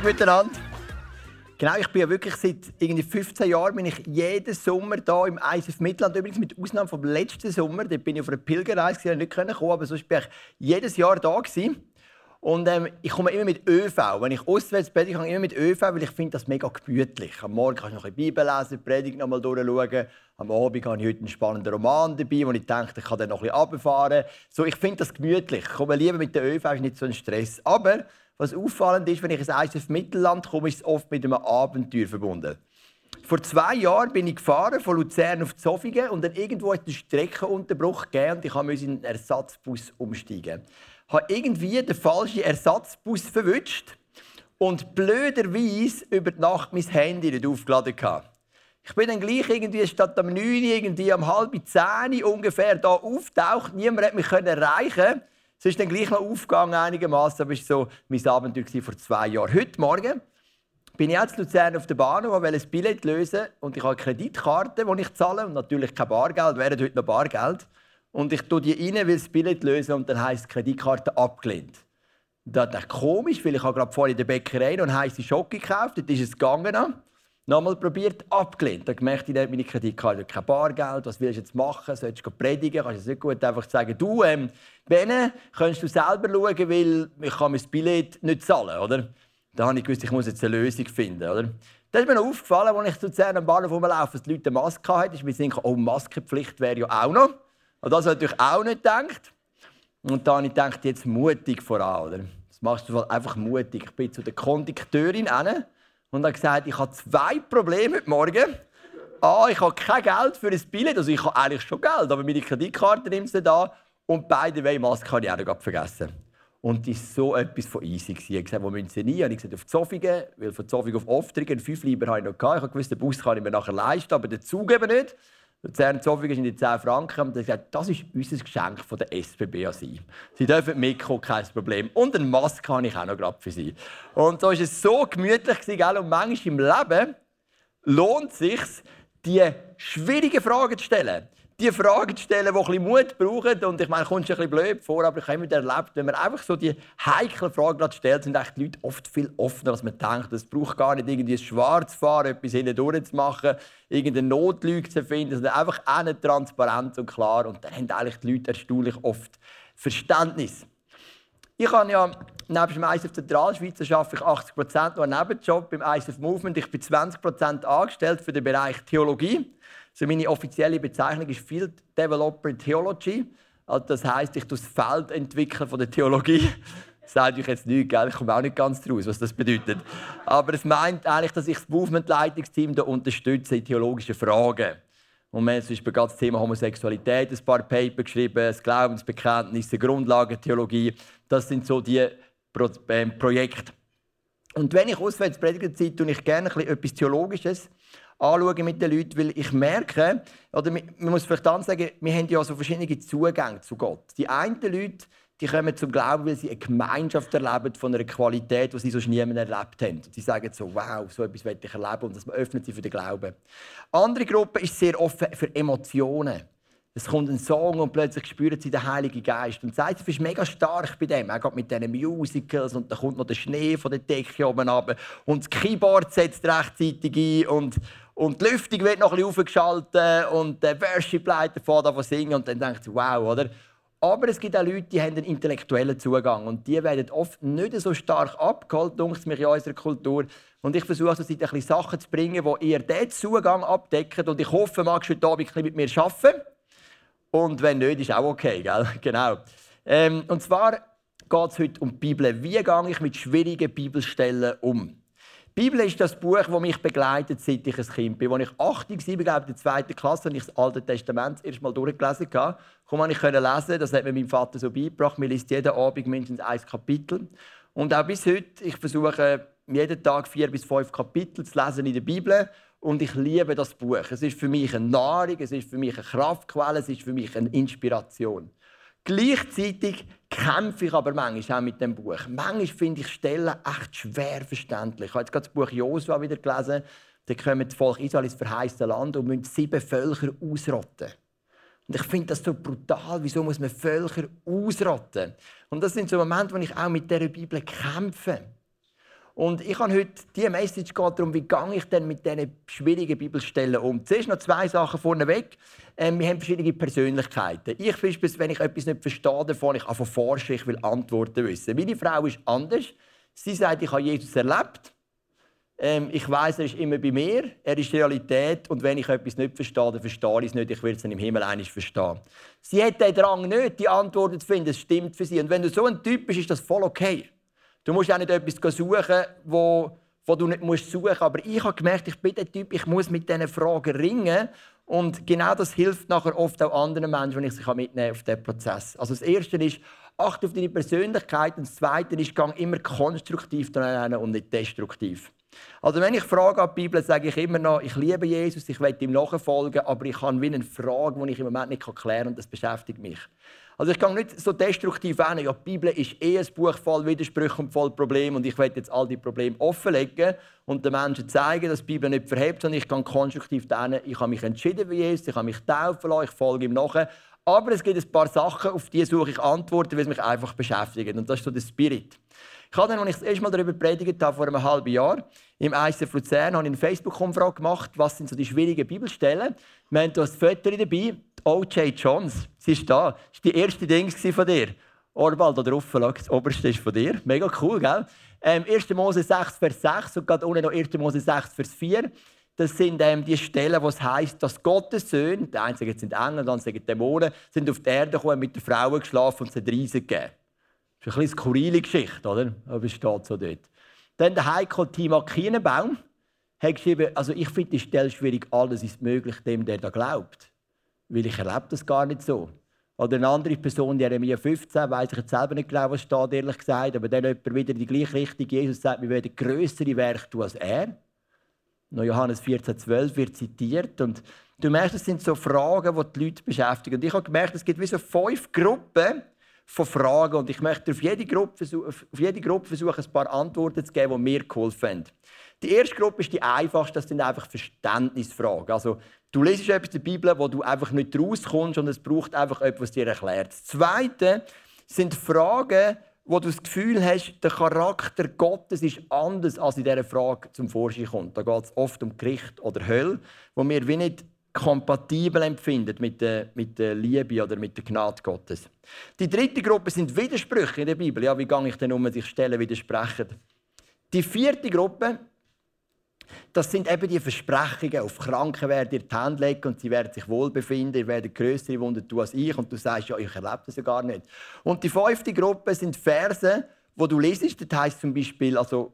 Abend miteinander. Genau, ich bin ja wirklich seit irgendwie 15 Jahren bin ich jeden Sommer hier im ISF Mittelland. Übrigens mit Ausnahme vom letzten Sommer, da bin ich auf einer Pilgerreise, ich nicht kommen, aber sonst bin ich jedes Jahr da gewesen. Und ähm, ich komme immer mit ÖV. Wenn ich auswärts predige, komme ich immer mit ÖV, weil ich finde das mega gemütlich. Am Morgen kann ich noch ein Bibel lesen, die Predigt noch mal durchschauen. Am Abend habe ich heute einen spannenden Roman dabei, wo ich denke, ich kann dann noch ein bisschen runterfahren. So, ich finde das gemütlich. Ich komme lieber mit der ÖV, ist nicht so ein Stress. Aber was auffallend ist, wenn ich ins ISF Mittelland komme, ist es oft mit einem Abenteuer verbunden. Vor zwei Jahren bin ich gefahren von Luzern auf Zofingen und dann irgendwo hat einen Streckenunterbruch gegeben und ich musste in einen Ersatzbus umsteigen habe irgendwie den falschen Ersatzbus verwünscht und blöderweise über die Nacht mein Handy nicht aufgeladen hatte. Ich bin dann gleich irgendwie statt am 9 irgendwie am halb 10 ungefähr da auftaucht. Niemand hat mich erreichen. Es ist dann gleich noch aufgegangen einigermaßen, aber es war so mein Abenteuer vor zwei Jahren. Heute Morgen bin ich jetzt Luzern auf der Bahnhof und wollte ein Billett lösen und ich habe eine Kreditkarte, die ich zahle und natürlich kein Bargeld, wäre heute noch Bargeld. Und ich tue die rein, will das Billett lösen und dann heisst Kreditkarte abgelehnt. Das ist komisch, weil ich habe gerade vorhin in der Bäckerei noch eine heiße Schocke gekauft. Dort ist es gegangen. Nochmal probiert, abgelehnt. Dann gemerkt, ich meine Kreditkarte kein Bargeld. Was willst du jetzt machen? Sollst du predigen? Kannst du nicht gut einfach sagen, du, ähm, Bene, kannst du selber schauen, weil ich kann mein Billett nicht zahlen, oder? Da habe ich gewusst, ich muss jetzt eine Lösung finden, oder? Das ist mir noch aufgefallen, als ich zu Luzern am Bahnhof rumlaufe, dass die Leute eine Maske hatten. Ich mir gedacht, oh, Maskenpflicht wäre ja auch noch. Und das habe ich natürlich auch nicht gedacht. Und dann habe ich gedacht, jetzt mutig voran. Oder? Das machst du einfach mutig. Ich bin zu der Kondukteurin hin und habe gesagt, ich habe zwei Probleme heute Morgen. A, ich habe kein Geld für ein Billett. Also ich habe eigentlich schon Geld, aber meine Kreditkarte nimmt sie da. Und beide Wege Maske habe ich auch noch vergessen. Und das war so etwas von easy. Ich habe gesagt, wo müssen Sie nie? Ich habe gesagt, auf Zofingen, weil von Zofingen auf Oftrigen, fünf Lieber habe ich noch gehabt. Ich habe gewusst, den Bus kann ich mir nachher leisten, aber den Zug eben nicht. Luzern Zofingen sind die 10 Franken. Und er gesagt, das ist unser Geschenk von der SBB an Sie. Sie dürfen mitkommen, kein Problem. Und eine Maske habe ich auch noch gerade für Sie. Und so war es so gemütlich. Gell? Und manchmal im Leben lohnt es sich, die schwierigen Fragen zu stellen die Fragen zu stellen, die ein Mut brauchen. Und ich meine, kommt ein bisschen blöd vor, aber ich habe immer erlebt, wenn man einfach so die heiklen Fragen stellt, sind die Leute oft viel offener, als man denkt. Es braucht gar nicht irgendwie schwarz fahren, etwas hinten durchzumachen, irgendeine Notlüge zu finden, sondern einfach auch transparent und klar. Und dann haben eigentlich die Leute erstaunlich oft Verständnis. Ich habe ja neben dem ISF Zentralschweiz arbeite ich 80 Prozent noch einen Nebenjob beim ISF Movement. Ich bin 20 Prozent angestellt für den Bereich Theologie. Also meine offizielle Bezeichnung ist Field Developer Theology. Also das heißt, ich das Feld entwickeln von der Theologie. Das sagt euch jetzt nichts, gell? ich komme auch nicht ganz draus, was das bedeutet. Aber es meint eigentlich, dass ich das Movement-Leitungsteam unterstütze in theologischen Fragen. Und wir haben zum Beispiel das Thema Homosexualität ein paar Paper geschrieben, das Glaubensbekenntnis, die Grundlagentheologie. Das sind so die Pro ähm, Projekte. Und wenn ich auswärts predige, tue ich gerne etwas Theologisches anschauen mit den Leuten, weil ich merke, oder man muss vielleicht dann sagen, wir haben ja so verschiedene Zugänge zu Gott. Die einen Leute, die kommen zum Glauben, weil sie eine Gemeinschaft erleben von einer Qualität, die sie sonst niemand erlebt haben. Und sie sagen so, wow, so etwas möchte ich erleben und das öffnet sie für den Glauben. Andere Gruppe ist sehr offen für Emotionen. Es kommt ein Song und plötzlich spüren sie den Heiligen Geist. Und Seitz ist mega stark bei dem. Auch mit diesen Musicals und dann kommt noch der Schnee von der Decke oben runter. Und das Keyboard setzt rechtzeitig ein und, und die Lüftung wird noch ein bisschen aufgeschaltet und der Worship-Leiter fährt an singen und dann denkt sie, wow, oder? Aber es gibt auch Leute, die haben einen intellektuellen Zugang und die werden oft nicht so stark abgeholt, denkt mich in unserer Kultur. Und ich versuche also, ein bisschen Sachen zu bringen, die ihr diesen Zugang abdecken. Und ich hoffe, magst du heute Abend mit mir arbeiten. Und wenn nicht, ist auch okay, gell? Genau. Ähm, und zwar geht es heute um die Bibel. Wie gehe ich mit schwierigen Bibelstellen um? Die Bibel ist das Buch, das mich begleitet, seit ich ein Kind bin. Als ich 80 war, glaube in der zweiten Klasse, habe ich das Alte Testament das erste Mal durchgelesen. Kaum ich konnte lesen, das hat mir mein Vater so beigebracht. Mir liest jeden Abend mindestens ein Kapitel. Und auch bis heute, ich versuche jeden Tag vier bis fünf Kapitel zu lesen in der Bibel und ich liebe das Buch. Es ist für mich eine Nahrung, es ist für mich eine Kraftquelle, es ist für mich eine Inspiration. Gleichzeitig kämpfe ich aber manchmal auch mit dem Buch. Manchmal finde ich Stellen echt schwer verständlich. Ich habe jetzt gerade das Buch Josua wieder gelesen. Da kommen das Volk Israel ins verheißte Land und müssen sieben Völker ausrotten. Und ich finde das so brutal. Wieso muss man Völker ausrotten? Und das sind so Momente, wo ich auch mit dieser Bibel kämpfe. Und ich habe heute diese Message geht darum, wie gehe ich denn mit diesen schwierigen Bibelstellen um. Zuerst noch zwei Sachen vorneweg. Ähm, wir haben verschiedene Persönlichkeiten. Ich beispielsweise, wenn ich etwas nicht verstehe, davon ich anfange forschen, ich will Antworten wissen. Meine Frau ist anders. Sie sagt, ich habe Jesus erlebt. Ähm, ich weiß, er ist immer bei mir. Er ist Realität. Und wenn ich etwas nicht verstehe, dann verstehe ich es nicht. Ich werde es dann im Himmel einig verstehen. Sie hat den Drang nicht, die Antworten zu finden. Es stimmt für sie. Und wenn du so ein Typ bist, ist das voll okay. Du musst auch nicht etwas suchen, wo, wo du nicht musst suchen musst. Aber ich habe gemerkt, ich bin der Typ, ich muss mit diesen Fragen ringen. Und genau das hilft nachher oft auch anderen Menschen, wenn ich sie mitnehmen auf diesen Prozess. Also das Erste ist, achte auf deine Persönlichkeit. Und das Zweite ist, gang immer konstruktiv daran und nicht destruktiv. Also wenn ich frage an die Bibel, sage ich immer noch, ich liebe Jesus, ich will ihm nachfolgen, aber ich habe wie eine Frage, die ich im Moment nicht klären kann und das beschäftigt mich. Also ich gehe nicht so destruktiv an. Ja, die Bibel ist eh ein Buch voll Widersprüche und voll Probleme und ich werde jetzt all die Probleme offenlegen und den Menschen zeigen, dass die Bibel nicht verhebt, sondern ich gehe konstruktiv hin. Ich habe mich entschieden für Jesus, ich habe mich taufen lassen, ich folge ihm nach. Aber es gibt ein paar Sachen, auf die suche ich Antworten, weil es mich einfach beschäftigt. Und das ist so der Spirit. Ich habe dann, als ich das erste Mal darüber predigt habe, vor einem halben Jahr, im ICF Luzern, habe ich eine Facebook-Umfrage gemacht, was sind so die schwierigen Bibelstellen. Wir haben hier ein Foto dabei, O.J. Jones. Sie ist da. Das war die erste Ding von dir. Orbal, da drauf, das oberste ist von dir. Mega cool, gell? Ähm, 1. Mose 6, Vers 6 und gerade unten noch 1. Mose 6, Vers 4. Das sind ähm, die Stellen, wo es heisst, dass Gottes Söhne, die einen sind Engel, dann sagen Dämonen, sind auf die Erde gekommen, mit den Frauen geschlafen und sie Riesen gegeben. Das ist eine skurrile Geschichte, oder? Aber es steht so dort. Dann der Heiko Tima Kienenbaum hat geschrieben, also ich finde die Stelle schwierig, alles ist möglich dem, der da glaubt. Weil ich erlebe das gar nicht so. Oder eine andere Person, Jeremia 15, weiß ich jetzt selber nicht genau, was steht, ehrlich gesagt, aber dann jemand wieder in die gleiche Richtung. Jesus sagt, wir werden größere Werke tun als er. Noch Johannes 14, 12 wird zitiert. Und du merkst, das sind so Fragen, die die Leute beschäftigen. Und ich habe gemerkt, es gibt wie so fünf Gruppen, von Fragen und ich möchte auf jede Gruppe, auf jede Gruppe versuchen, ein paar Antworten zu geben, die mir geholfen haben. Die erste Gruppe ist die einfachste, das sind einfach Verständnisfragen. Also, du liest etwas in der Bibel, wo du einfach nicht rauskommst und es braucht einfach etwas, was dir erklärt. Das Zweite sind Fragen, wo du das Gefühl hast, der Charakter Gottes ist anders, als in dieser Frage zum Vorschein kommt. Da geht es oft um Gericht oder Hölle, wo wir wie nicht kompatibel empfindet mit der, mit der Liebe oder mit der Gnade Gottes. Die dritte Gruppe sind Widersprüche in der Bibel. Ja, wie gehe ich denn um, sich Stellen widersprechen? Die vierte Gruppe, das sind eben die Versprechungen. Auf Kranken werden ihr die Hände legen und sie werden sich wohlbefinden. Ihr werdet größere Wunder tun als ich. Und du sagst, ja, ich erlebe das ja gar nicht. Und die fünfte Gruppe sind Verse, wo du lesest. Das heißt zum Beispiel, also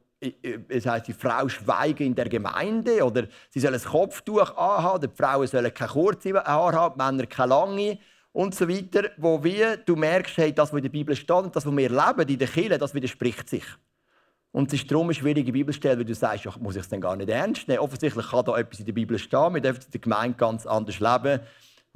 es heißt, die Frau schweige in der Gemeinde oder sie soll ein Kopftuch anhaben, die Frauen sollen keine kurze Haare haben, Männer keine lange und so weiter, wo wir, du merkst, hey, das, was in der Bibel steht und das, was wir leben in der Kirche, das widerspricht sich. Und es ist darum eine schwierige Bibelstelle, weil du sagst, ach, muss ich es denn gar nicht ernst nehmen? Offensichtlich kann da etwas in der Bibel stehen, wir dürfen in der Gemeinde ganz anders leben.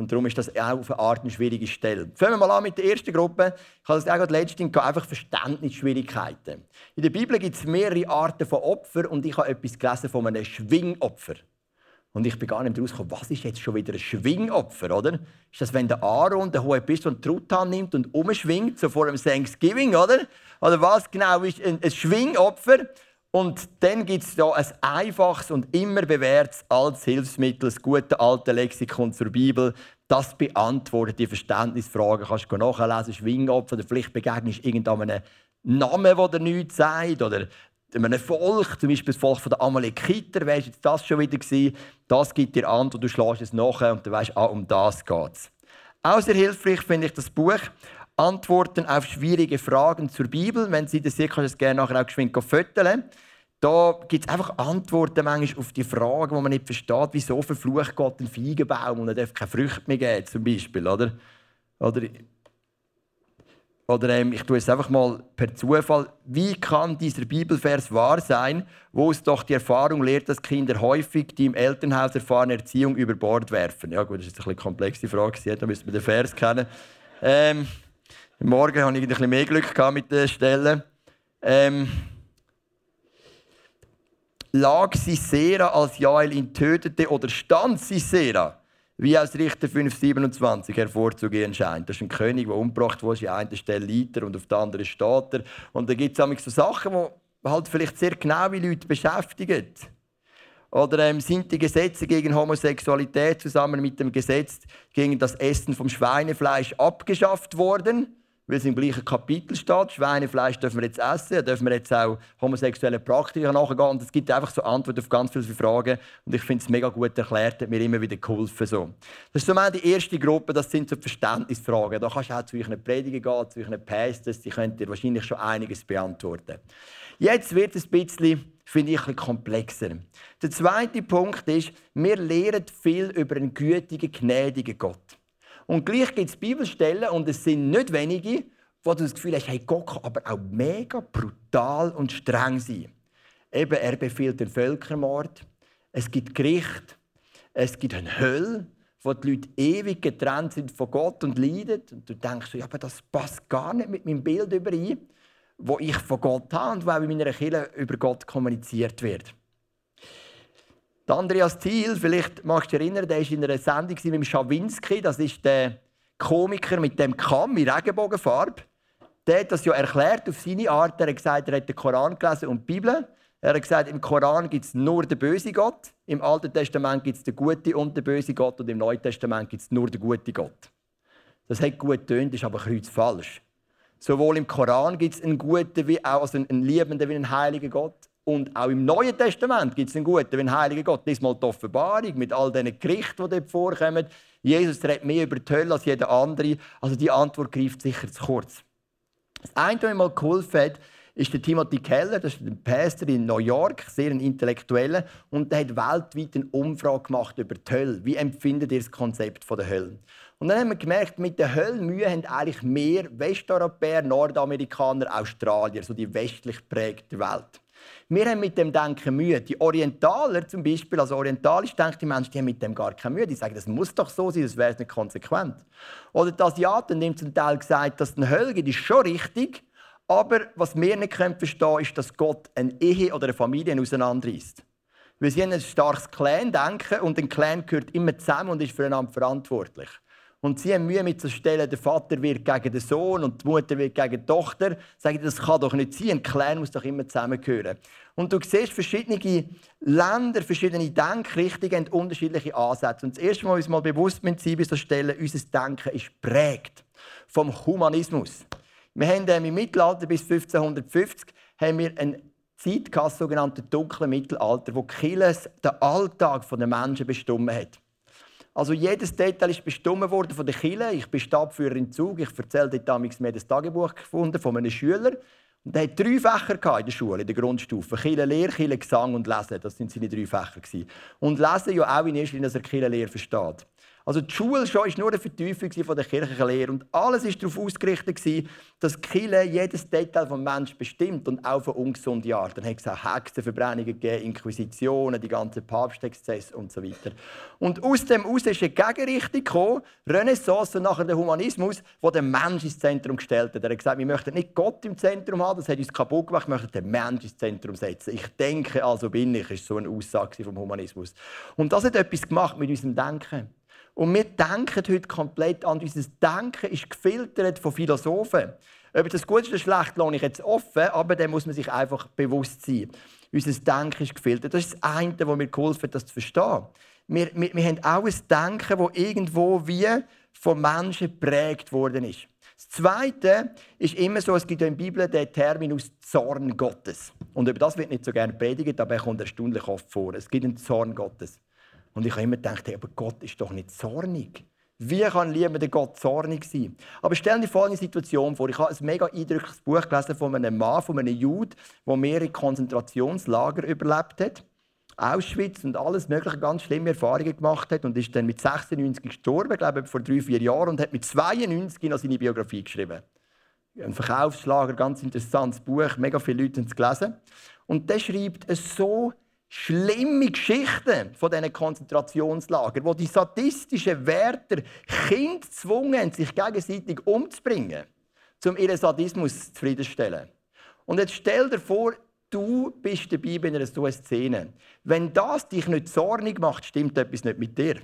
Und darum ist das auch auf eine Art eine schwierige Stelle. Fangen wir mal an mit der ersten Gruppe. Ich habe das auch gerade letztens einfach Verständnisschwierigkeiten. In der Bibel gibt es mehrere Arten von Opfern und ich habe etwas gelesen von einem Schwingopfer. Und ich bin gar nicht rausgekommen, was ist jetzt schon wieder ein Schwingopfer, oder? Ist das, wenn der Aaron den hohen Priester und Truthahn nimmt und umschwingt, so vor dem Thanksgiving, oder? Oder was genau ist ein Schwingopfer? Und dann gibt es da ein einfaches und immer bewährtes altes Hilfsmittel, das gute alte Lexikon zur Bibel. Das beantwortet die Verständnisfragen. Kannst du nachlesen, Schwingopfer, oder vielleicht begegnest du irgendeinem Namen, der nichts sagt, oder einem Volk, zum Beispiel das Volk der Amalekiter, wäre jetzt das schon wieder gewesen. Das gibt dir an, und du schlägst es nachher und du weißt, ah, um das geht es. Auch sehr hilfreich finde ich das Buch Antworten auf schwierige Fragen zur Bibel. Wenn Sie das sehen, kannst du es gerne nachher auch geschwind föteln. Da gibt es einfach Antworten manchmal auf die Fragen, die man nicht versteht. Wieso verflucht Gott einen Feigenbaum und er darf keine Früchte mehr geben, zum Beispiel, oder? Oder, oder ähm, ich tue es einfach mal per Zufall. Wie kann dieser Bibelvers wahr sein, wo es doch die Erfahrung lehrt, dass Kinder häufig die im Elternhaus erfahrene Erziehung über Bord werfen? Ja gut, das ist eine komplexe Frage, da müssen wir den Vers kennen. Ähm, Morgen hatte ich ein bisschen mehr Glück mit den Stellen. Ähm, lag Sisera, als Jael ihn tötete, oder stand Sisera, wie aus Richter 5,27 hervorzugehen scheint. Das ist ein König, der umgebracht wurde, an einer Stelle Leiter und auf der anderen steht er. Und da gibt es so Sachen, wo halt vielleicht sehr genau wie Leute beschäftigen. Oder ähm, sind die Gesetze gegen Homosexualität zusammen mit dem Gesetz gegen das Essen vom Schweinefleisch abgeschafft worden? Weil es im gleichen Kapitel steht. Schweinefleisch dürfen wir jetzt essen, dürfen wir jetzt auch homosexuelle Praktiken nachgehen. Und es gibt einfach so Antworten auf ganz viele Fragen. Und ich finde es mega gut erklärt, hat mir immer wieder geholfen. So. Das ist so die erste Gruppe, das sind so Verständnisfragen. Da kannst du auch zu euren Predigen gehen, zu euren Pastors, die können dir wahrscheinlich schon einiges beantworten. Jetzt wird es ein bisschen, finde ich, ein komplexer. Der zweite Punkt ist, wir lernen viel über einen gütigen, gnädigen Gott. Und gleich gibt es Bibelstellen, und es sind nicht wenige, wo du das Gefühl hast, hey, Gott kann aber auch mega brutal und streng sein. Eben, er befiehlt den Völkermord. Es gibt Gericht. Es gibt eine Hölle, wo die Leute ewig getrennt sind von Gott und leiden. Und du denkst, ja, aber das passt gar nicht mit meinem Bild überein, wo ich von Gott habe und wo auch in meiner Kirche über Gott kommuniziert wird. Der Andreas Thiel, vielleicht magst du dich erinnern, der war in einer Sendung mit Schawinski, das ist der Komiker mit dem Kamm in Regenbogenfarbe. Der hat das ja erklärt auf seine Art. Er hat gesagt, er hat den Koran gelesen und die Bibel. Er hat gesagt, im Koran gibt es nur den bösen Gott, im Alten Testament gibt es den guten und den bösen Gott und im Neuen Testament gibt es nur den guten Gott. Das hat gut getönt, ist aber falsch. Sowohl im Koran gibt es einen guten wie auch also einen liebenden wie einen heiligen Gott. Und auch im Neuen Testament gibt es einen guten, wenn Heiliger Gott. Diesmal die Offenbarung mit all diesen Gerichten, die dort vorkommen. Jesus redet mehr über die Hölle als jeder andere. Also die Antwort greift sicher zu kurz. Das eine, was mir mal geholfen hat, ist der Timothy Keller, das ist ein Pastor in New York, sehr ein Intellektueller, und der hat weltweit eine Umfrage gemacht über die Hölle. Wie empfindet ihr das Konzept der Hölle? Und dann haben wir gemerkt, mit der Höllmühe haben eigentlich mehr Westeuropäer, Nordamerikaner, Australier, so die westlich geprägte Welt. Wir haben mit dem Denken Mühe. Die Orientaler zum Beispiel, also orientalisch denkende Menschen, die haben mit dem gar keine Mühe. Die sagen, das muss doch so sein, das wäre nicht konsequent. Oder die Asiaten haben zum Teil gesagt, dass eine Hölle gibt, ist schon richtig. Aber was wir nicht verstehen können, ist, dass Gott eine Ehe oder eine Familie auseinanderreißt. Weil sie haben ein starkes Clan-Denken und ein Clan gehört immer zusammen und ist füreinander verantwortlich. Und sie haben Mühe mit zu stellen, der Vater wird gegen den Sohn und die Mutter wird gegen die Tochter. Sagen, das kann doch nicht sein. Ein Clan muss doch immer zusammengehören. Und du siehst, verschiedene Länder, verschiedene Denkrichtungen haben unterschiedliche Ansätze. Und das erste Mal, was wir uns mal bewusst sein bei so Stellen, unser Denken ist prägt vom Humanismus. Wir haben ähm, im Mittelalter bis 1550 haben wir eine Zeit sogenannte dunkle Mittelalter, wo Killes den Alltag der Menschen bestimmt hat. Also jedes Detail ist bestimmt worden von der Kille. Ich bin Stabführer im Zug. Ich erzähle dort damals mir das Tagebuch gefunden von einem Schüler. Und er hatte drei Fächer in der Schule, in der Grundstufe. Kille Lehre, Kille Gesang und Lesen. Das sind seine drei Fächer. Und Lesen ja auch in erster Linie, dass er Kille Lehre versteht. Also die Schule schon war nur eine Vertiefung der kirchlichen Lehre. Und alles war darauf ausgerichtet, dass die Kirche jedes Detail des Menschen bestimmt und auch von ungesunden Art. Dann hat es auch Hexenverbrennungen gegeben, Inquisitionen, die ganzen Papstexzesse und so weiter. Und aus dem aus ist eine Gegenrichtung gekommen, Renaissance und nachher der Humanismus, wo der Mensch ins Zentrum gestellt hat. Er hat gesagt, wir möchten nicht Gott im Zentrum haben, das hat uns kaputt gemacht, wir möchten den Mensch ins Zentrum setzen. Ich denke, also bin ich, ist so eine Aussage vom Humanismus. Und das hat etwas gemacht mit unserem Denken. Und wir denken heute komplett an. Unser Denken ist gefiltert von Philosophen. Ob das gut oder schlecht, lasse ich jetzt offen, aber da muss man sich einfach bewusst sein. Unser Denken ist gefiltert. Das ist das eine, was mir geholfen hat, das zu verstehen. Wir, wir, wir haben auch ein Denken, das irgendwo wie von Menschen geprägt worden ist. Das Zweite ist immer so, es gibt in der Bibel den Terminus Zorn Gottes. Und über das wird nicht so gerne predigt, aber er kommt erstaunlich oft vor. Es gibt einen Zorn Gottes. Und ich habe immer gedacht, hey, aber Gott ist doch nicht zornig. Wie kann liebender Gott zornig sein? Aber stell dir folgende Situation vor. Ich habe ein mega eindrückliches Buch gelesen von einem Mann, von einem Jude, der mehrere Konzentrationslager überlebt hat. Auschwitz und alles mögliche ganz schlimme Erfahrungen gemacht hat und ist dann mit 96 gestorben, glaube ich, vor drei, vier Jahren und hat mit 92 noch seine Biografie geschrieben. Ein Verkaufsschlager, ganz interessantes Buch, mega viele Leute haben es gelesen. Und der schreibt es so schlimme Geschichten von diesen Konzentrationslagern, wo die sadistischen Wärter Kinder zwungen, sich gegenseitig umzubringen, um ihren Sadismus zufriedenstellen. Und jetzt stell dir vor, du bist dabei bei einer solchen Szene. Wenn das dich nicht zornig macht, stimmt etwas nicht mit dir.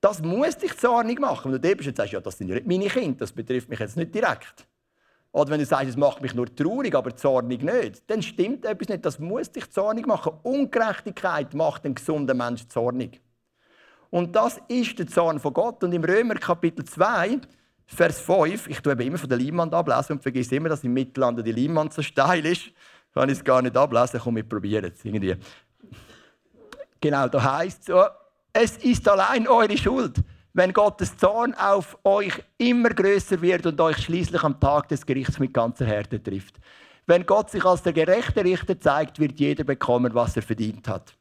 Das muss dich zornig machen. Wenn du da bist und sagst, ja, das sind ja nicht meine Kinder, das betrifft mich jetzt nicht direkt. Oder wenn du sagst, es macht mich nur traurig, aber zornig nicht, dann stimmt etwas nicht. Das muss dich zornig machen. Ungerechtigkeit macht einen gesunden Menschen zornig. Und das ist der Zorn von Gott. Und im Römer Kapitel 2, Vers 5, ich tue immer von der Leinwand ablesen und vergesse immer, dass im Mittelland die Leinwand so steil ist. Kann ich es gar nicht ablesen, komm, wir probieren es irgendwie. Genau, da heißt es so, es ist allein eure Schuld, wenn Gottes Zorn auf euch immer größer wird und euch schließlich am Tag des Gerichts mit ganzer Härte trifft. Wenn Gott sich als der gerechte Richter zeigt, wird jeder bekommen, was er verdient hat.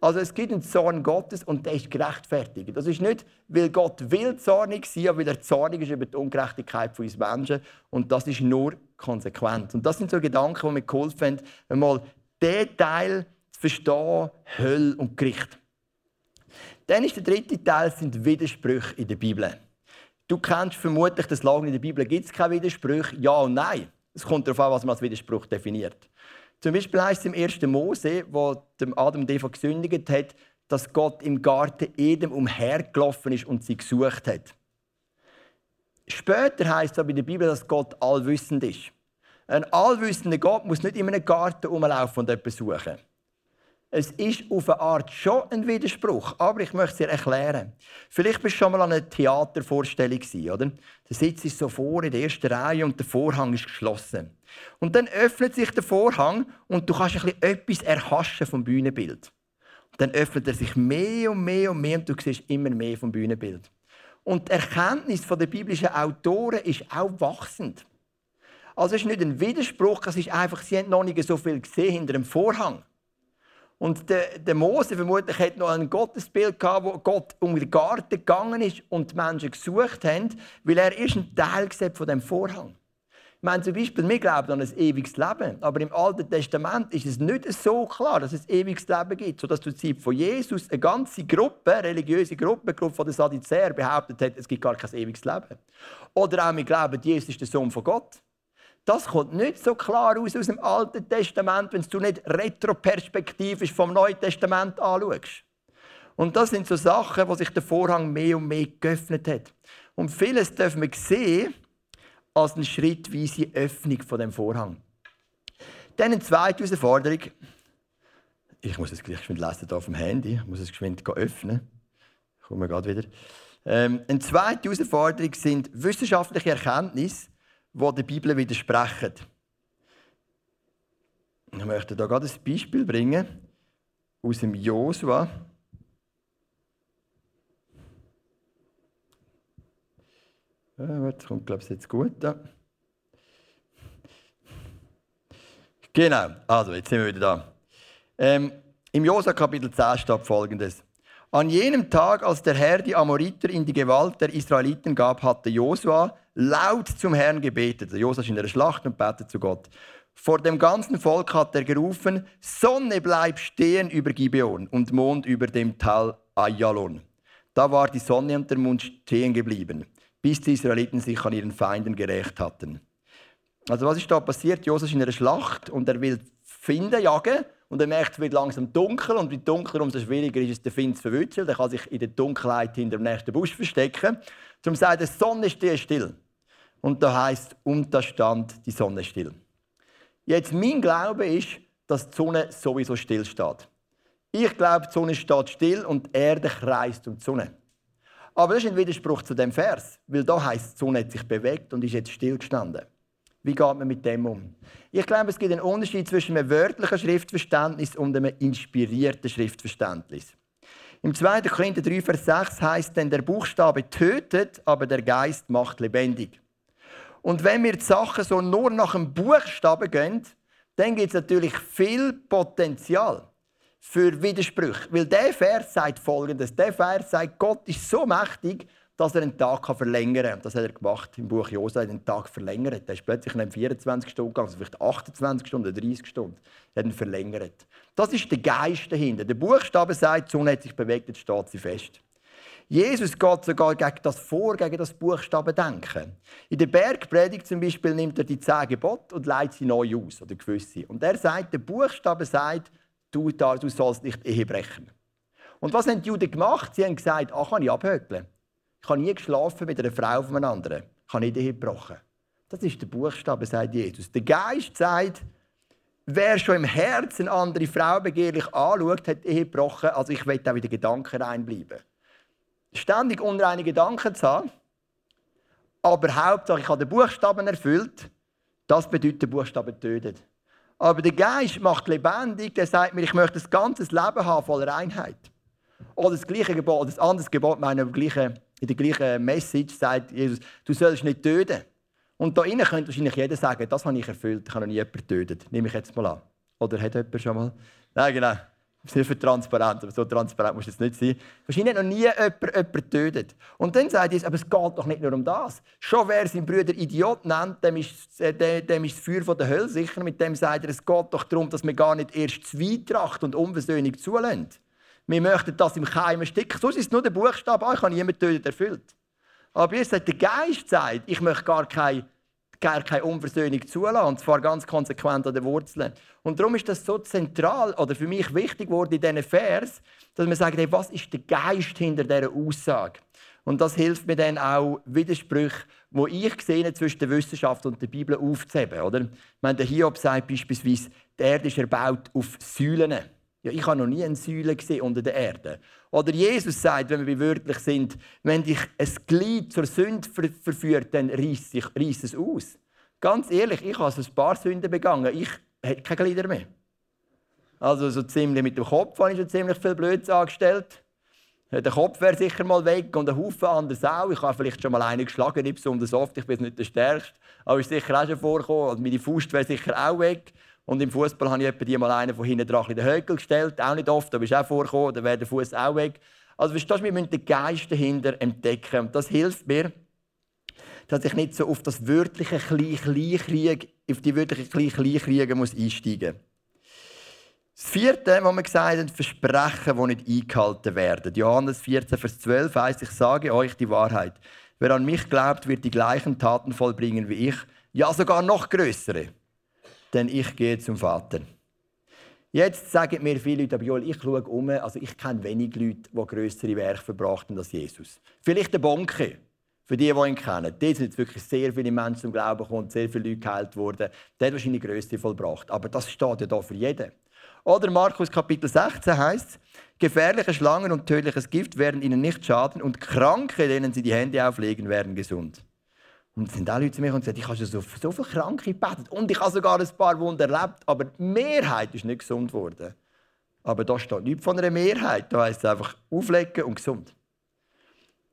Also es gibt einen Zorn Gottes und der ist gerechtfertigt. Das ist nicht, weil Gott will zornig sein, aber weil er zornig ist über die Ungerechtigkeit von uns Menschen. Und das ist nur konsequent. Und das sind so Gedanken, die mir geholfen haben, einmal den Teil zu verstehen, Hölle und Gericht. Dann ist der dritte Teil sind Widersprüche in der Bibel. Du kennst vermutlich das Lagen in der Bibel gibt es keine Widersprüche, ja und nein. Es kommt darauf an, was man als Widerspruch definiert. Zum Beispiel heißt es im 1. Mose, wo Adam und Eva gesündigt hat, dass Gott im Garten Eden umhergelaufen ist und sie gesucht hat. Später heißt es aber in der Bibel, dass Gott allwissend ist. Ein allwissender Gott muss nicht in einem Garten umlaufen und etwas suchen. Es ist auf eine Art schon ein Widerspruch, aber ich möchte es dir erklären. Vielleicht bist du schon mal an einer Theatervorstellung oder? Der Sitz ist so vor in der ersten Reihe und der Vorhang ist geschlossen. Und dann öffnet sich der Vorhang und du kannst ein bisschen etwas erhaschen vom Bühnenbild. Und dann öffnet er sich mehr und mehr und mehr und du siehst immer mehr vom Bühnenbild. Und die Erkenntnis der biblischen Autoren ist auch wachsend. Also es ist nicht ein Widerspruch, es ist einfach, sie haben noch nicht so viel gesehen hinter dem Vorhang. Und der, der Mose vermutlich hat noch ein Gottesbild gehabt, wo Gott um den Garten gegangen ist und die Menschen gesucht haben, weil er ist ein Teil von dem Vorhang. Ich meine zum Beispiel, wir glauben an ein ewiges Leben, aber im Alten Testament ist es nicht so klar, dass es ewiges Leben gibt, sodass zur Zeit von Jesus eine ganze Gruppe, eine religiöse Gruppe, eine Gruppe von den Sadduzäern behauptet hat, es gibt gar kein ewiges Leben. Oder auch wir glauben, Jesus ist der Sohn von Gott. Das kommt nicht so klar aus aus dem Alten Testament, wenn du nicht retroperspektivisch vom Neuen Testament anschaust. Und das sind so Sachen, wo sich der Vorhang mehr und mehr geöffnet hat. Und vieles dürfen wir sehen als eine schrittweise Öffnung von dem Vorhang. Dann eine zweite Herausforderung. Ich muss es gleich lesen hier auf dem Handy. Ich muss es geschwind öffnen. Ich komme gerade wieder. Ähm, eine zweite Herausforderung sind wissenschaftliche Erkenntnisse die der Bibel widersprechen. Ich möchte hier gerade ein Beispiel bringen aus dem Josua. Ja, das kommt, glaube ich, jetzt gut. Ja. Genau, also jetzt sind wir wieder da. Ähm, Im Josua Kapitel 10 steht folgendes. An jenem Tag, als der Herr die Amoriter in die Gewalt der Israeliten gab, hatte Josua laut zum Herrn gebetet. Der Josua ist in der Schlacht und betet zu Gott. Vor dem ganzen Volk hat er gerufen: Sonne bleib stehen über Gibeon und Mond über dem Tal Ayalon. Da war die Sonne und der Mond stehen geblieben, bis die Israeliten sich an ihren Feinden gerecht hatten. Also was ist da passiert? Josua ist in einer Schlacht und er will finden, jagen und er merkt, es wird langsam dunkel und wie dunkler, umso schwieriger ist es, den Find zu verwünschen. Er kann sich in der Dunkelheit hinter dem nächsten Busch verstecken. Zum sagen, die Sonne steht still. Und da heißt, stand die Sonne still. Jetzt mein Glaube ist, dass die Sonne sowieso still steht. Ich glaube, die Sonne steht still und die Erde kreist um die Sonne. Aber das ist ein Widerspruch zu dem Vers, weil da heißt, die Sonne hat sich bewegt und ist jetzt stillgestanden. Wie geht man mit dem um? Ich glaube, es gibt einen Unterschied zwischen einem wörtlichen Schriftverständnis und einem inspirierten Schriftverständnis. Im 2. Korinther 3, Vers 6 heißt denn, der Buchstabe tötet, aber der Geist macht lebendig. Und wenn wir die Sachen so nur nach dem Buchstaben gehen, dann gibt es natürlich viel Potenzial für Widersprüche. Weil der Vers sagt folgendes: Der Vers sagt, Gott ist so mächtig, dass er einen Tag verlängern kann. Das hat er gemacht im Buch hat einen Tag verlängert. Er ist plötzlich nicht 24 Stunden gegangen, also vielleicht 28 Stunden, 30 Stunden. Er hat ihn verlängert. Das ist der Geist dahinter. Der Buchstabe sagt, die Sonne hat sich bewegt, jetzt steht sie fest. Jesus geht sogar gegen das vor, gegen das Buchstabendenken. In der Bergpredigt zum Beispiel nimmt er die zehn Gebote und leitet sie neu aus, oder gewisse. Und er sagt, der Buchstabe sagt, du, du sollst nicht Ehe brechen. Und was haben die Juden gemacht? Sie haben gesagt, ach, kann ich abhökeln. Ich habe nie geschlafen mit einer Frau von einem anderen. Ich habe nicht gebrochen. Das ist der Buchstabe, sagt Jesus. Der Geist sagt, wer schon im Herzen andere Frau begehrlich anschaut, hat Ehe gebrochen. Also ich will auch wieder Gedanken reinbleiben. Ständig unreine Gedanken zu haben, aber Hauptsache ich habe den Buchstaben erfüllt, das bedeutet, der Buchstabe tötet. Aber der Geist macht lebendig, der sagt mir, ich möchte das ganze Leben haben voller Einheit. Oder das gleiche Gebot, das andere Gebot, meine, in der gleichen Message sagt Jesus, du sollst nicht töten. Und da innen könnte wahrscheinlich jeder sagen, das habe ich erfüllt, ich habe noch nie jemanden getötet. Nehme ich jetzt mal an. Oder hat jemand schon mal? Nein, genau. Sehr für transparent, aber so transparent muss es nicht sein. Wahrscheinlich hat noch nie jemand jemanden getötet. Und dann sagt Jesus, aber es geht doch nicht nur um das. Schon wer seinen Brüder Idiot nennt, dem ist, äh, dem ist das Feuer von der Hölle sicher. Mit dem sagt er, es geht doch darum, dass wir gar nicht erst Zwietracht und Unversöhnung zulassen. Wir möchten das im Keim ersticken. Sonst ist es nur der Buchstabe, ich habe niemanden tötet erfüllt. Aber jetzt sagt der Geist, sagt, ich möchte gar keine, gar keine Unversöhnung zulassen, und zwar ganz konsequent an den Wurzeln. Und darum ist das so zentral oder für mich wichtig geworden in diesen Vers, dass man sagt, hey, was ist der Geist hinter dieser Aussage? Und das hilft mir dann auch, Widersprüche, wo ich sehe, zwischen der Wissenschaft und der Bibel aufzuheben. Oder? Ich meine, der Hiob sagt beispielsweise, die Erde ist erbaut auf Säulen. Ja, ich habe noch nie eine Säule gesehen unter der Erde. Oder Jesus sagt, wenn wir wörtlich sind, wenn dich ein Glied zur Sünde verführt, dann reiss, ich, reiss es aus. Ganz ehrlich, ich habe so ein paar Sünden begangen. Ich habe keine Glieder mehr. Also so ziemlich mit dem Kopf habe ich schon ziemlich viel Blödsinn angestellt. Der Kopf wäre sicher mal weg und ein Haufen anders auch. Ich habe vielleicht schon mal einen geschlagen, nicht besonders oft, ich bin nicht der Stärkste. Aber ist sicher auch schon vorgekommen. Und meine Faust wäre sicher auch weg. Und im Fußball habe ich etwa die mal einen von hinten dran in den Höckel gestellt. Auch nicht oft, aber ist auch vorgekommen. Dann wäre der Fuß auch weg. Also verstehst du, wir müssen den Geist dahinter entdecken. Und das hilft mir, dass ich nicht so auf das wörtliche Klein-Klein-Krieg, auf die wörtliche Klein-Klein-Kriege muss einsteigen Das vierte, was wir gesagt haben, Versprechen, die nicht eingehalten werden. Johannes 14, Vers 12 heißt: Ich sage euch die Wahrheit. Wer an mich glaubt, wird die gleichen Taten vollbringen wie ich, ja sogar noch größere denn ich gehe zum Vater. Jetzt sagen mir viele Leute, aber Joel, ich schaue um, also ich kenne wenig Leute, die größere Werke verbracht haben als Jesus. Vielleicht der Bonke, für die, die ihn kennen. Dort sind jetzt wirklich sehr viele Menschen zum Glauben gekommen, sehr viele Leute geheilt worden. Der hat wahrscheinlich größte vollbracht. Aber das steht ja da für jeden. Oder Markus Kapitel 16 heißt: Gefährliche Schlangen und tödliches Gift werden ihnen nicht schaden und Kranke, denen sie die Hände auflegen, werden gesund. Und sind auch Leute zu mir und gesagt, ich habe schon so, viele Kranke gebetet und ich habe sogar ein paar Wunder erlebt, aber die Mehrheit ist nicht gesund worden. Aber da steht nichts von einer Mehrheit. Da heißt es einfach auflegen und gesund.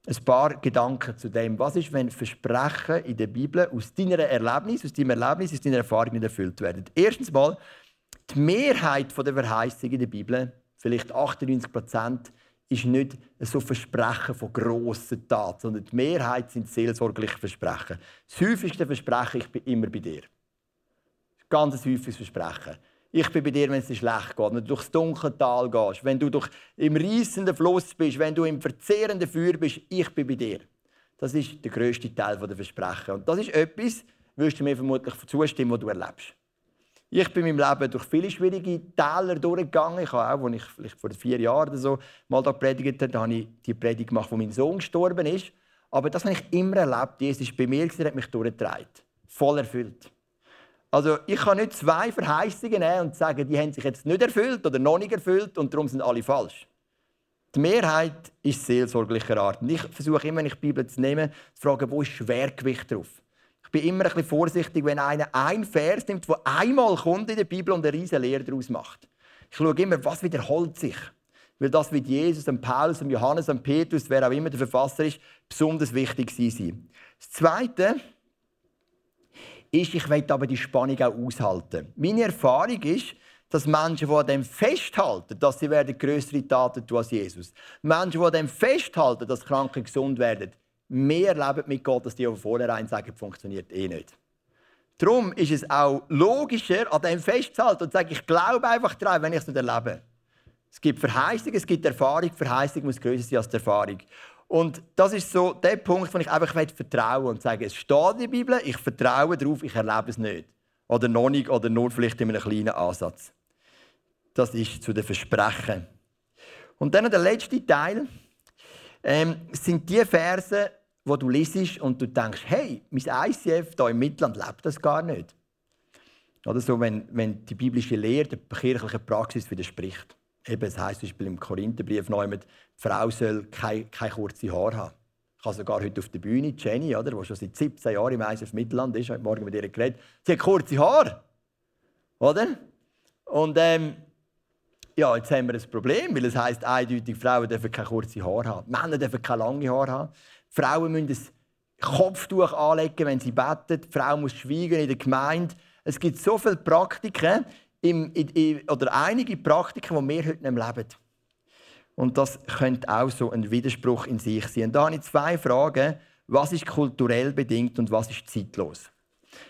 Ein paar Gedanken zu dem. Was ist, wenn Versprechen in der Bibel aus deiner Erlebnis, aus deinem Erlebnis, aus deiner Erfahrung nicht erfüllt werden? Erstens mal, die Mehrheit der Verheißungen in der Bibel, vielleicht 98 Prozent, ist nicht so Versprechen von grossen Taten, sondern die Mehrheit sind seelsorgliche Versprechen. Das häufigste Versprechen, ich bin immer bei dir. Ganz häufiges Versprechen. Ich bin bei dir, wenn es dir schlecht geht, wenn du durchs dunkle Tal gehst, wenn du durch im reißenden Fluss bist, wenn du im verzehrenden Feuer bist, ich bin bei dir. Das ist der grösste Teil der Versprechen. Und das ist etwas, wirst du mir vermutlich zustimmen, was du erlebst. Ich bin in meinem Leben durch viele schwierige Täler durchgegangen. Ich habe auch, als ich vor vier Jahren so mal da predigt habe, habe ich die Predigt gemacht, wo mein Sohn gestorben ist. Aber das habe ich immer erlebt. Jesus ist bei mir und hat mich durchgetragen. Voll erfüllt. Also ich kann nicht zwei Verheißungen nehmen und sagen, die haben sich jetzt nicht erfüllt oder noch nicht erfüllt und darum sind alle falsch. Die Mehrheit ist seelsorglicher Art. Und ich versuche immer, wenn ich die Bibel zu nehmen, zu fragen, wo ist Schwergewicht drauf? Ich bin immer ein bisschen vorsichtig, wenn einer einen Vers nimmt, der einmal kommt in der Bibel und eine riesige Lehre daraus macht. Ich schaue immer, was wiederholt sich. Weil das wird Jesus, und Paulus, und Johannes, und Petrus, wer auch immer der Verfasser ist, besonders wichtig sein. Das Zweite ist, ich will aber die Spannung auch aushalten. Meine Erfahrung ist, dass Menschen, die an dem festhalten, dass sie größere Taten tun als Jesus. Menschen, die an dem festhalten, dass Kranke gesund werden, mehr leben mit Gott, als die, die vornherein sagen, funktioniert eh nicht. Darum ist es auch logischer, an dem festzuhalten und zu sagen, ich glaube einfach daran, wenn ich es nicht erlebe. Es gibt Verheißung, es gibt Erfahrung. Verheißung muss größer sein als die Erfahrung. Und das ist so der Punkt, wo ich einfach vertrauen und sagen, es steht in der Bibel, ich vertraue darauf, ich erlebe es nicht. Oder noch nicht, oder nur vielleicht in einem kleinen Ansatz. Das ist zu den Versprechen. Und dann der letzte Teil ähm, sind die Verse, wo du liest und du denkst, hey, mein ICF hier im Mittelland lebt das gar nicht. Oder so, wenn, wenn die biblische Lehre der kirchlichen Praxis widerspricht. Eben, es heisst zum Beispiel im Korintherbrief neu, die Frau soll keine, keine kurze Haare haben. Ich habe sogar heute auf der Bühne Jenny, oder, die schon seit 17 Jahren im ISF Mittelland ist, heute Morgen mit ihr geredet. Sie hat kurze Haare. Oder? Und ähm, ja, jetzt haben wir ein Problem, weil es heisst eindeutig, Frauen dürfen keine kurze Haare haben. Männer dürfen keine lange Haare haben. Frauen müssen ein Kopftuch anlegen, wenn sie beten. Die Frau muss schweigen in der Gemeinde. Es gibt so viele Praktiken, im, in, in, oder einige Praktiken, die wir heute nicht leben. Und das könnte auch so ein Widerspruch in sich sein. Und da habe ich zwei Fragen. Was ist kulturell bedingt und was ist zeitlos?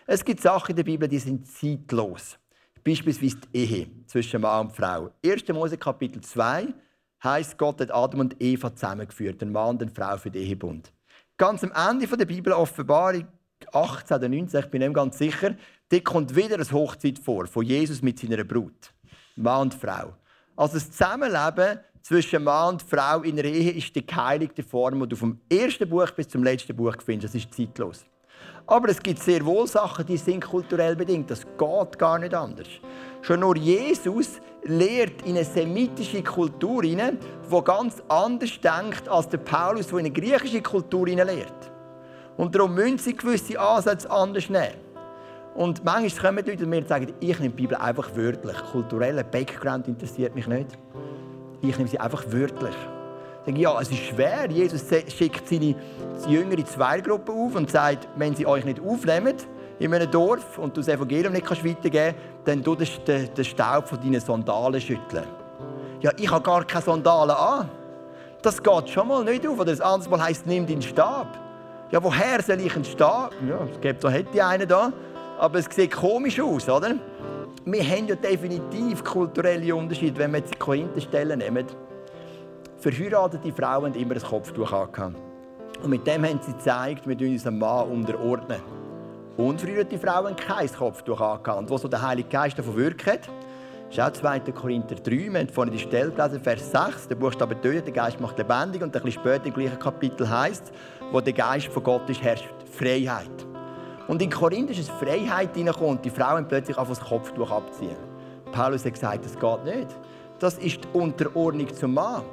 Es gibt Sachen in der Bibel, die sind zeitlos. Beispielsweise die Ehe zwischen Mann und Frau. 1. Mose Kapitel 2 heißt Gott hat Adam und Eva zusammengeführt, den Mann und eine Frau für den Ehebund. Ganz am Ende der Bibel Offenbarung 18 oder 19, ich bin nicht ganz sicher, dort kommt wieder eine Hochzeit vor von Jesus mit seiner Brut, Mann und Frau. Also das Zusammenleben zwischen Mann und Frau in der Ehe ist die geheiligte Form, die du vom ersten Buch bis zum letzten Buch findest. Das ist zeitlos. Aber es gibt sehr wohl Sachen, die sind kulturell bedingt. Das geht gar nicht anders. Schon nur Jesus lehrt in eine semitische Kultur hinein, die ganz anders denkt als der Paulus, der in eine griechische Kultur hinein lehrt. Und darum müssen sie gewisse Ansätze anders nehmen. Und manchmal kommen Leute mir und sagen, ich nehme die Bibel einfach wörtlich. Kultureller Background interessiert mich nicht. Ich nehme sie einfach wörtlich. Denke, ja, es ist schwer. Jesus schickt seine Jünger in zwei Gruppen auf und sagt, wenn sie euch nicht aufnehmen in einem Dorf und du das Evangelium nicht kannst weitergeben kannst, dann du den, Staub von deinen Sandalen schütteln. Ja, ich habe gar keine Sandalen an. Das geht schon mal nicht auf. Oder das andere Mal heisst, nimm deinen Stab. Ja, woher soll ich einen Stab? Ja, es gibt, da hätte einen da. Aber es sieht komisch aus, oder? Wir haben ja definitiv kulturelle Unterschiede, wenn wir jetzt die Korintherstellen nehmen verheiratete Frauen immer ein Kopftuch an. Und mit dem haben sie gezeigt, wir uns einem Mann unterordnen. Unverheiratete Frauen haben kein Kopftuch an. Und wo so der Heilige Geist davon wirkt, ist auch 2. Korinther 3, wir haben vorhin die Stelle gelesen, Vers 6, der Buchstabe tötet, der Geist macht lebendig. Und ein bisschen später im gleichen Kapitel heißt wo der Geist von Gott ist, herrscht Freiheit. Und in Korinth ist es Freiheit hineingekommen und die Frauen plötzlich auf das Kopftuch abziehen. Paulus hat gesagt, das geht nicht. Das ist die Unterordnung zum Mann.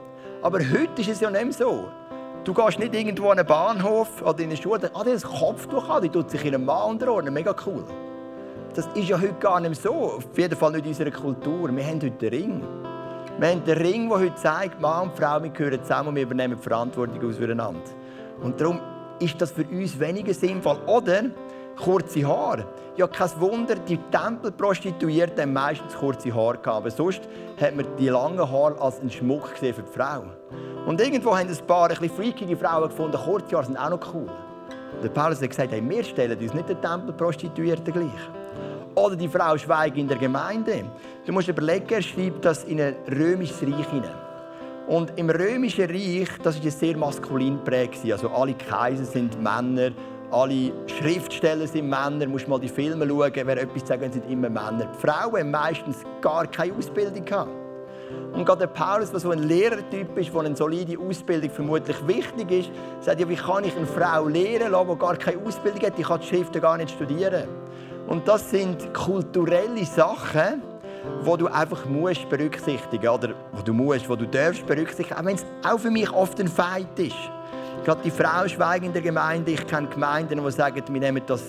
Aber heute ist es ja nicht mehr so. Du gehst nicht irgendwo an einen Bahnhof oder in eine Schule, ah, das Kopftuch an, die tut sich in einem Mann unterordnen. Mega cool. Das ist ja heute gar nicht mehr so. Auf jeden Fall nicht in unserer Kultur. Wir haben heute den Ring. Wir haben den Ring, der heute zeigt, Mann und Frau wir gehören zusammen und wir übernehmen die Verantwortung füreinander. Und darum ist das für uns weniger sinnvoll. Oder kurze Haare. Ja, kein Wunder, die Tempelprostituierten haben meistens kurze Haare gehabt. Aber sonst hat man die langen Haare als einen Schmuck gesehen für die Frau. Und irgendwo haben ein paar ein freakige Frauen gefunden, kurze Haare sind auch noch cool. Der Paulus hat gesagt, hey, wir stellen uns nicht den Tempelprostituierten gleich. Oder die Frau schweigt in der Gemeinde. Du musst überlegen, er schreibt das in ein römisches Reich hinein. Und im römischen Reich, das war sehr maskulin geprägt. Also alle Kaiser sind Männer, alle Schriftsteller sind Männer. Du musst mal die Filme schauen, wer etwas sagt, sind immer Männer. Die Frauen haben meistens gar keine Ausbildung gehabt. Und gerade der Paulus, der so ein Lehrertyp ist, der eine solide Ausbildung vermutlich wichtig ist, sagt ja, wie kann ich eine Frau lehren lassen, die gar keine Ausbildung hat? Die kann die Schriften gar nicht studieren. Und das sind kulturelle Sachen, wo du einfach musst berücksichtigen oder wo du musst, wo du darfst berücksichtigen, auch wenn es auch für mich oft ein Feind ist. Gerade die Frau in der Gemeinde. Ich kenne Gemeinden, die sagen, wir nehmen das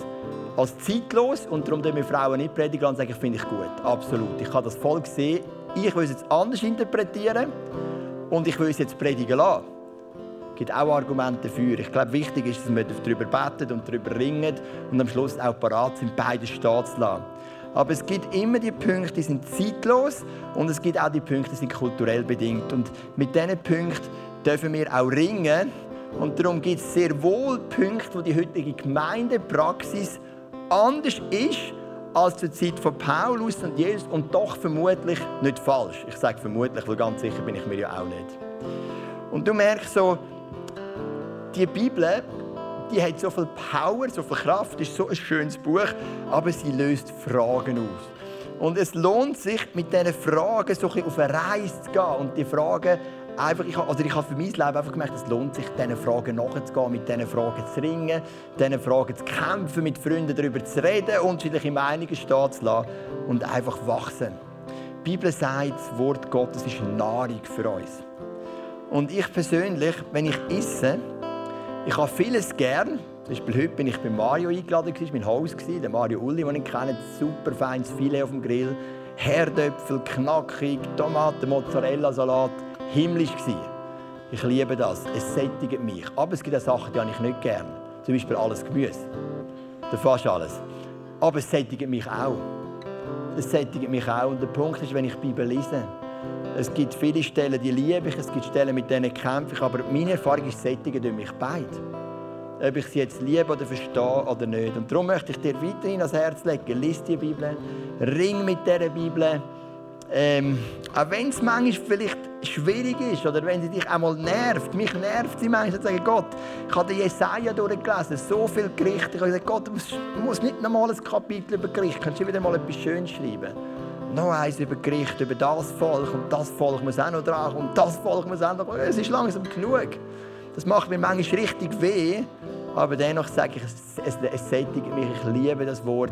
als zeitlos und darum dürfen wir Frauen nicht predigen und sagen, ich finde ich gut. Absolut. Ich kann das voll sehen. Ich will es jetzt anders interpretieren und ich will es jetzt predigen lassen. Es gibt auch Argumente dafür. Ich glaube, wichtig ist, dass wir darüber beten und darüber ringen und am Schluss auch parat sind, beide stehen zu lassen. Aber es gibt immer die Punkte, die sind zeitlos und es gibt auch die Punkte, die sind kulturell bedingt. Und mit diesen Punkten dürfen wir auch ringen. Und darum gibt es sehr wohl Punkte, wo die heutige Gemeindepraxis anders ist als zur Zeit von Paulus und Jesus und doch vermutlich nicht falsch. Ich sage vermutlich, weil ganz sicher bin ich mir ja auch nicht. Und du merkst so, die Bibel die hat so viel Power, so viel Kraft, ist so ein schönes Buch, aber sie löst Fragen aus. Und es lohnt sich, mit diesen Fragen so ein auf eine Reise zu gehen und die Fragen einfach, ich, also ich habe für mein Leben einfach gemerkt, es lohnt sich, diesen Fragen nachzugehen, mit diesen Fragen zu ringen, diesen Fragen zu kämpfen, mit Freunden darüber zu reden, unterschiedliche Meinungen stehen zu lassen und einfach wachsen. Die Bibel sagt, das Wort Gottes ist Nahrung für uns. Und ich persönlich, wenn ich esse, ich habe vieles gern. Zum Beispiel heute bin ich bei Mario eingeladen, das war mein Haus, der Mario Uli, den ich kenne, super feines Filet auf dem Grill, Herdöpfel, knackig, Tomaten, Mozzarella, Salat, himmlisch. Ich liebe das, es sättigt mich. Aber es gibt auch Sachen, die ich nicht gern. Zum Beispiel alles Gemüse. Fast alles. Aber es sättigt mich auch. Es sättigt mich auch. Und der Punkt ist, wenn ich die Bibel lese, es gibt viele Stellen, die liebe ich, es gibt Stellen, mit denen kämpfe ich, aber meine Erfahrung ist, sättigen durch mich beide. Ob ich sie jetzt liebe oder verstehe oder nicht. Und darum möchte ich dir weiterhin ans Herz legen, lies die Bibel, ring mit dieser Bibel. Ähm, auch wenn es manchmal vielleicht schwierig ist oder wenn sie dich einmal nervt, mich nervt sie manchmal, sagen Gott, ich habe den Jesaja durchgelesen, so viel Gericht, ich habe gesagt, Gott, du musst nicht nochmal ein Kapitel über Gericht, kannst du wieder mal etwas Schönes schreiben noch eins über Gericht, über das Volk und das Volk muss auch noch dran und das Volk muss auch noch kommen. Es ist langsam genug. Das macht mir manchmal richtig weh, aber dennoch sage ich, es, es, es sättigt mich, ich liebe das Wort.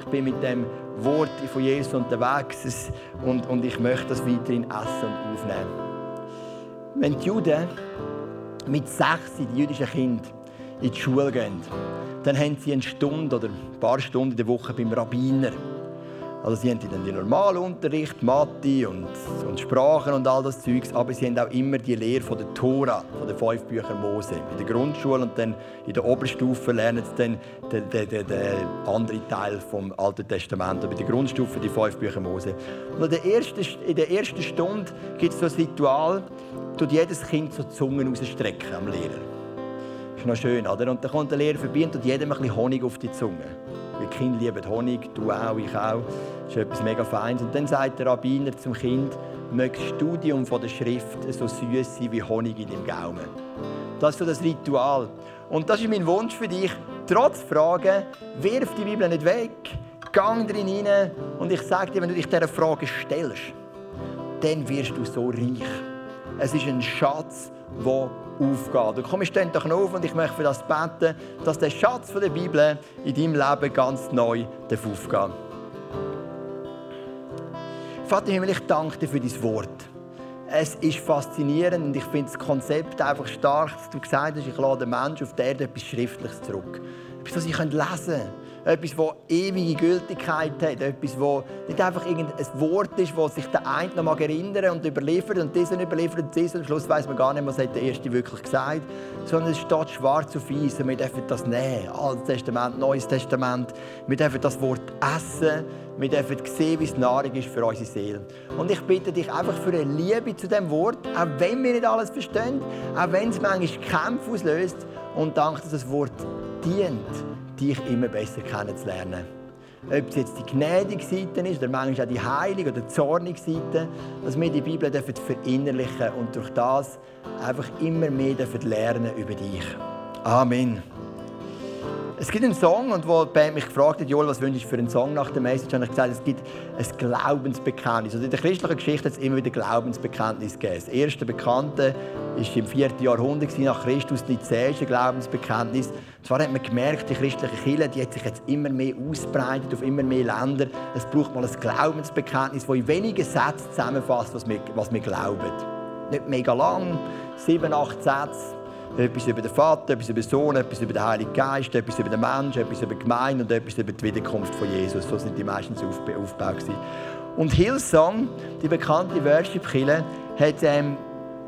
Ich bin mit dem Wort von Jesus unterwegs und, und ich möchte das weiterhin essen und aufnehmen. Wenn die Juden mit sechs, die jüdischen Kinder, in die Schule gehen, dann haben sie eine Stunde oder ein paar Stunden in der Woche beim Rabbiner. Also sie haben dann den Normalunterricht, Mathe und, und Sprachen und all das Zeugs, aber sie haben auch immer die Lehre von der Tora, von den fünf Büchern Mose. In der Grundschule und dann in der Oberstufe lernen sie dann den, den, den, den anderen Teil vom Alten Testament. Aber in der Grundstufe die fünf Bücher Mose. Und in der ersten, in der ersten Stunde gibt es so ein Ritual, tut jedes Kind so Zungen rausstrecken am Lehrer. Das ist noch schön, oder? Und dann kommt der Lehrer vorbei und tut jedem ein bisschen Honig auf die Zunge. Weil Kinder lieben Honig, du auch, ich auch. Das ist etwas mega Feines. Und dann sagt der Rabbiner zum Kind, möge das Studium der Schrift so süß sein wie Honig in dem Gaumen. Das ist so das Ritual. Und das ist mein Wunsch für dich. Trotz Fragen, wirf die Bibel nicht weg, gang drin rein und ich sage dir, wenn du dich dieser Frage stellst, dann wirst du so reich. Es ist ein Schatz, der aufgeht. Und komm, stehen doch auf und ich möchte für das beten, dass der Schatz der Bibel in deinem Leben ganz neu aufgehen darf. Vater Himmel, ich danke dir für dein Wort. Es ist faszinierend und ich finde das Konzept einfach stark, dass du gesagt hast, ich lade den Menschen auf der Erde etwas Schriftliches zurück. Etwas, das ich lesen kann etwas, das ewige Gültigkeit hat, etwas, das nicht einfach irgendein Wort ist, das sich der eine noch mal erinnern und überliefert und diesen überliefert und diesen. Am Schluss weiß man gar nicht, was hat der Erste wirklich gesagt sondern es steht schwarz auf weiß und wir dürfen das nehmen. Altes Testament, Neues Testament. Wir dürfen das Wort essen. Wir dürfen sehen, wie es Nahrung ist für unsere Seele. Und ich bitte dich einfach für eine Liebe zu dem Wort, auch wenn wir nicht alles verstehen, auch wenn es manchmal Kämpfe auslöst. Und danke, dass das Wort dient dich immer besser kennenzulernen. Ob es jetzt die gnädige Seite ist oder manchmal auch die heilige oder die zornige Seite, dass wir die Bibel dürfen verinnerlichen und durch das einfach immer mehr dürfen lernen über dich. Amen. Es gibt einen Song, und wo die Band mich gefragt hat, Joel, was wünschst du für einen Song nach der Message, habe ich gesagt, es gibt ein Glaubensbekenntnis. Also in der christlichen Geschichte hat es immer wieder Glaubensbekenntnis gegeben. Das erste Bekannte war im 4. Jahrhundert nach Christus, das nizäische Glaubensbekenntnis. Und zwar hat man gemerkt, die christliche Kirche die hat sich jetzt immer mehr ausbreitet auf immer mehr Länder. Es braucht mal ein Glaubensbekenntnis, das in wenigen Sätzen zusammenfasst, was wir, was wir glauben. Nicht mega lang, sieben, acht Sätze etwas über den Vater, etwas über den Sohn, etwas über den Heiligen Geist, etwas über den Menschen, etwas über die Gemeinde und etwas über die Wiederkunft von Jesus. So sind die meistens aufgebaut. Und Hillsong, die bekannte Worship-Kille, hat ähm,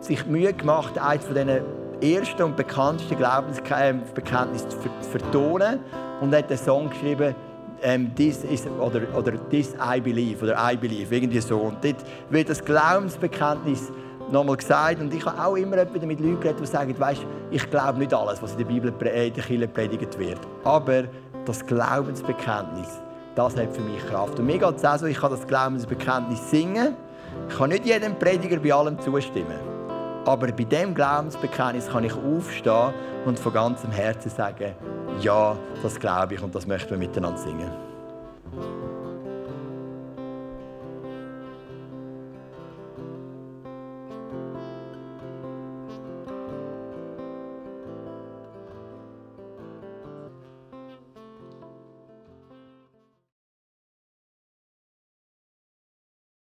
sich Mühe gemacht, eines von diesen ersten und bekanntesten Glaubensbekenntnissen zu vertonen und hat einen Song geschrieben, ähm, this is, oder, oder This I Believe oder I Believe, irgendwie so. Und dort wird das Glaubensbekenntnis nochmal gesagt. Und ich habe auch immer mit Leuten geredet, die sagen, weißt, ich glaube nicht alles, was in der Bibel in der Kirche predigt wird. Aber das Glaubensbekenntnis, das hat für mich Kraft. Und mir geht es auch so, ich kann das Glaubensbekenntnis singen. Ich kann nicht jedem Prediger bei allem zustimmen. Aber bei dem Glaubensbekenntnis kann ich aufstehen und von ganzem Herzen sagen, ja, das glaube ich und das möchten wir miteinander singen.